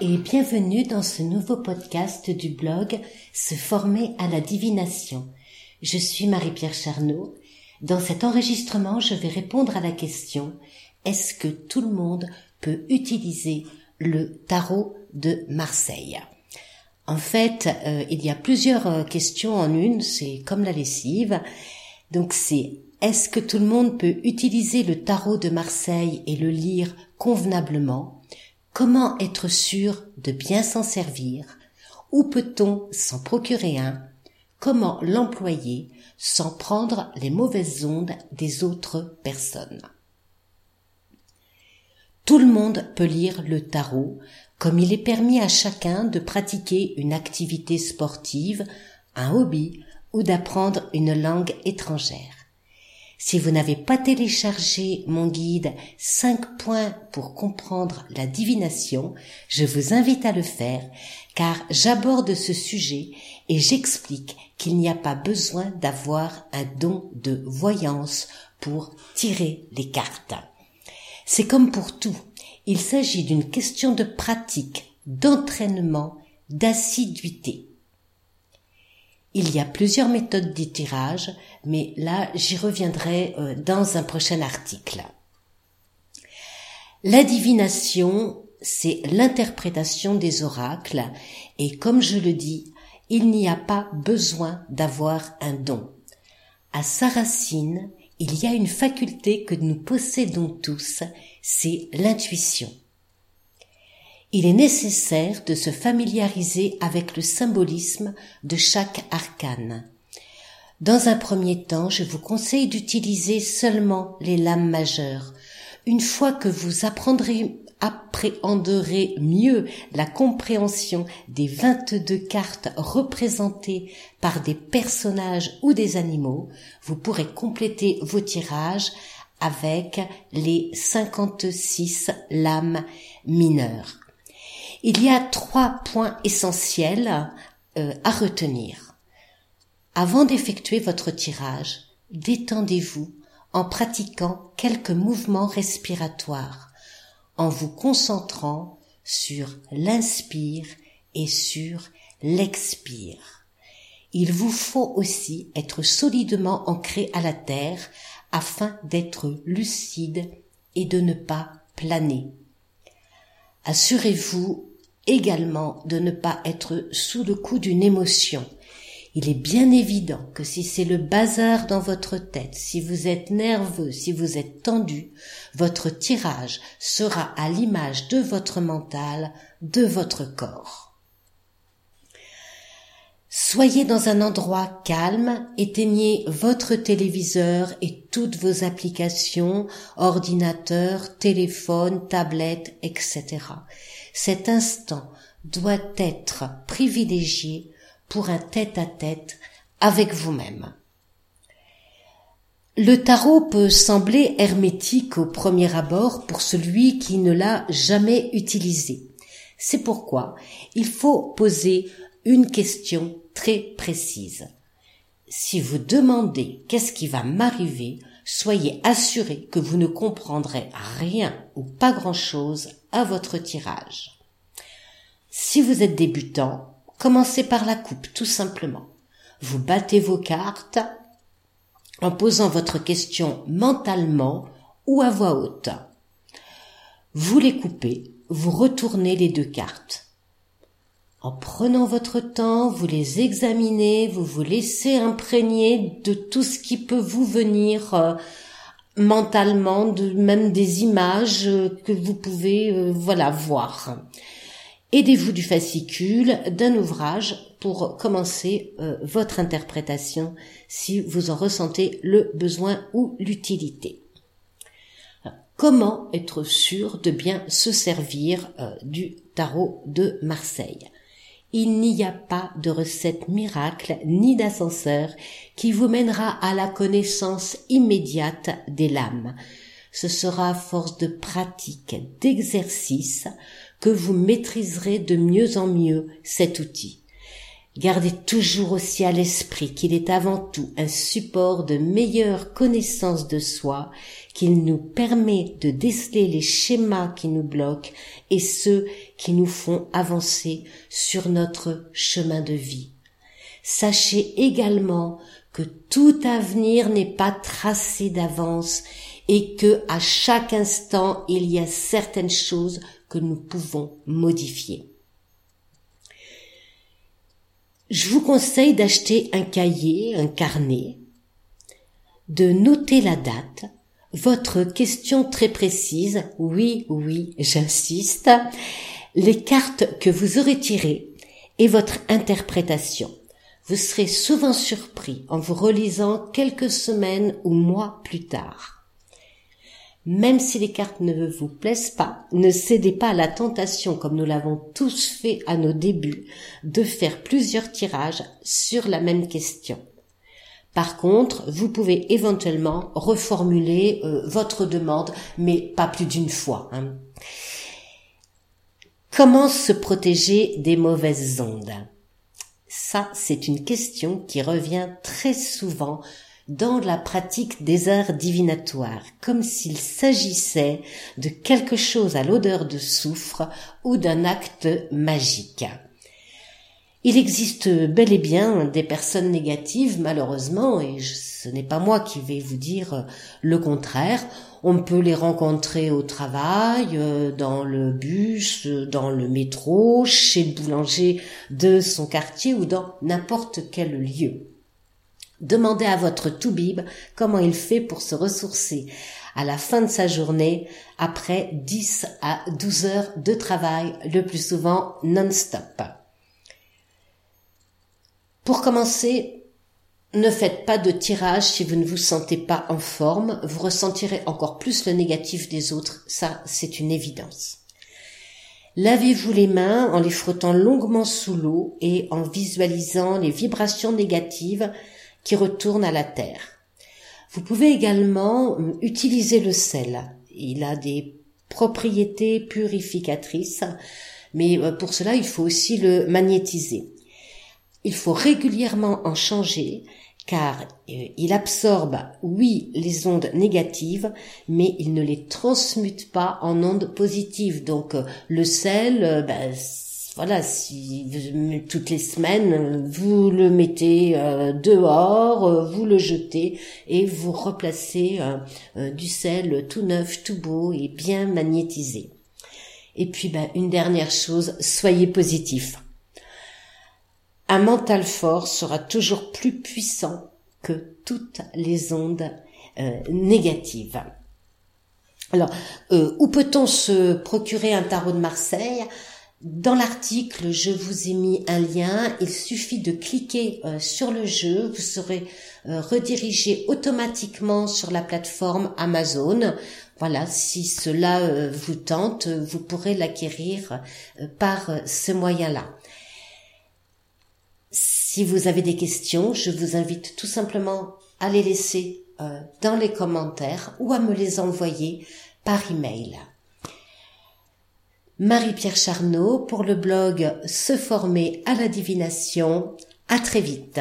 et bienvenue dans ce nouveau podcast du blog Se former à la divination. Je suis Marie-Pierre Charnot. Dans cet enregistrement, je vais répondre à la question est-ce que tout le monde peut utiliser le tarot de Marseille? En fait, euh, il y a plusieurs euh, questions en une, c'est comme la lessive. Donc c'est est-ce que tout le monde peut utiliser le tarot de Marseille et le lire convenablement? Comment être sûr de bien s'en servir? Où peut-on s'en procurer un? Comment l'employer sans prendre les mauvaises ondes des autres personnes? Tout le monde peut lire le tarot, comme il est permis à chacun de pratiquer une activité sportive, un hobby ou d'apprendre une langue étrangère. Si vous n'avez pas téléchargé mon guide 5 points pour comprendre la divination, je vous invite à le faire car j'aborde ce sujet et j'explique qu'il n'y a pas besoin d'avoir un don de voyance pour tirer les cartes. C'est comme pour tout, il s'agit d'une question de pratique, d'entraînement, d'assiduité. Il y a plusieurs méthodes de tirage, mais là j'y reviendrai euh, dans un prochain article. La divination, c'est l'interprétation des oracles, et comme je le dis, il n'y a pas besoin d'avoir un don. À sa racine, il y a une faculté que nous possédons tous, c'est l'intuition il est nécessaire de se familiariser avec le symbolisme de chaque arcane. Dans un premier temps, je vous conseille d'utiliser seulement les lames majeures. Une fois que vous apprendrez, appréhenderez mieux la compréhension des 22 cartes représentées par des personnages ou des animaux, vous pourrez compléter vos tirages avec les 56 lames mineures. Il y a trois points essentiels euh, à retenir. Avant d'effectuer votre tirage, détendez-vous en pratiquant quelques mouvements respiratoires, en vous concentrant sur l'inspire et sur l'expire. Il vous faut aussi être solidement ancré à la terre afin d'être lucide et de ne pas planer. Assurez-vous également de ne pas être sous le coup d'une émotion. Il est bien évident que si c'est le bazar dans votre tête, si vous êtes nerveux, si vous êtes tendu, votre tirage sera à l'image de votre mental, de votre corps. Soyez dans un endroit calme, éteignez votre téléviseur et toutes vos applications, ordinateur, téléphone, tablette, etc. Cet instant doit être privilégié pour un tête-à-tête avec vous-même. Le tarot peut sembler hermétique au premier abord pour celui qui ne l'a jamais utilisé. C'est pourquoi il faut poser une question très précise. Si vous demandez qu'est-ce qui va m'arriver, soyez assuré que vous ne comprendrez rien ou pas grand-chose à votre tirage. Si vous êtes débutant, commencez par la coupe tout simplement. Vous battez vos cartes en posant votre question mentalement ou à voix haute. Vous les coupez, vous retournez les deux cartes. En prenant votre temps, vous les examinez, vous vous laissez imprégner de tout ce qui peut vous venir euh, mentalement, de même des images euh, que vous pouvez euh, voilà voir. Aidez-vous du fascicule d'un ouvrage pour commencer votre interprétation si vous en ressentez le besoin ou l'utilité. Comment être sûr de bien se servir du tarot de Marseille? Il n'y a pas de recette miracle ni d'ascenseur qui vous mènera à la connaissance immédiate des lames. Ce sera à force de pratique, d'exercice, que vous maîtriserez de mieux en mieux cet outil. Gardez toujours aussi à l'esprit qu'il est avant tout un support de meilleure connaissance de soi, qu'il nous permet de déceler les schémas qui nous bloquent et ceux qui nous font avancer sur notre chemin de vie. Sachez également que tout avenir n'est pas tracé d'avance et que à chaque instant il y a certaines choses que nous pouvons modifier. Je vous conseille d'acheter un cahier, un carnet, de noter la date, votre question très précise, oui, oui, j'insiste, les cartes que vous aurez tirées et votre interprétation. Vous serez souvent surpris en vous relisant quelques semaines ou mois plus tard. Même si les cartes ne vous plaisent pas, ne cédez pas à la tentation, comme nous l'avons tous fait à nos débuts, de faire plusieurs tirages sur la même question. Par contre, vous pouvez éventuellement reformuler euh, votre demande, mais pas plus d'une fois. Hein. Comment se protéger des mauvaises ondes? Ça, c'est une question qui revient très souvent dans la pratique des arts divinatoires, comme s'il s'agissait de quelque chose à l'odeur de soufre ou d'un acte magique. Il existe bel et bien des personnes négatives, malheureusement, et ce n'est pas moi qui vais vous dire le contraire. On peut les rencontrer au travail, dans le bus, dans le métro, chez le boulanger de son quartier ou dans n'importe quel lieu. Demandez à votre toubib comment il fait pour se ressourcer à la fin de sa journée après 10 à 12 heures de travail, le plus souvent non-stop. Pour commencer, ne faites pas de tirage si vous ne vous sentez pas en forme, vous ressentirez encore plus le négatif des autres, ça c'est une évidence. Lavez-vous les mains en les frottant longuement sous l'eau et en visualisant les vibrations négatives qui retourne à la terre. Vous pouvez également euh, utiliser le sel. Il a des propriétés purificatrices, mais euh, pour cela, il faut aussi le magnétiser. Il faut régulièrement en changer car euh, il absorbe, oui, les ondes négatives, mais il ne les transmute pas en ondes positives. Donc le sel, ben, voilà, si toutes les semaines vous le mettez euh, dehors, euh, vous le jetez et vous replacez euh, du sel tout neuf, tout beau et bien magnétisé. Et puis ben, une dernière chose, soyez positif. Un mental fort sera toujours plus puissant que toutes les ondes négatives. Alors, où peut-on se procurer un tarot de Marseille? Dans l'article, je vous ai mis un lien. Il suffit de cliquer euh, sur le jeu. Vous serez euh, redirigé automatiquement sur la plateforme Amazon. Voilà, si cela euh, vous tente, vous pourrez l'acquérir par ce moyen-là. Si vous avez des questions, je vous invite tout simplement à les laisser dans les commentaires ou à me les envoyer par email. Marie-Pierre Charnot pour le blog Se former à la divination. À très vite.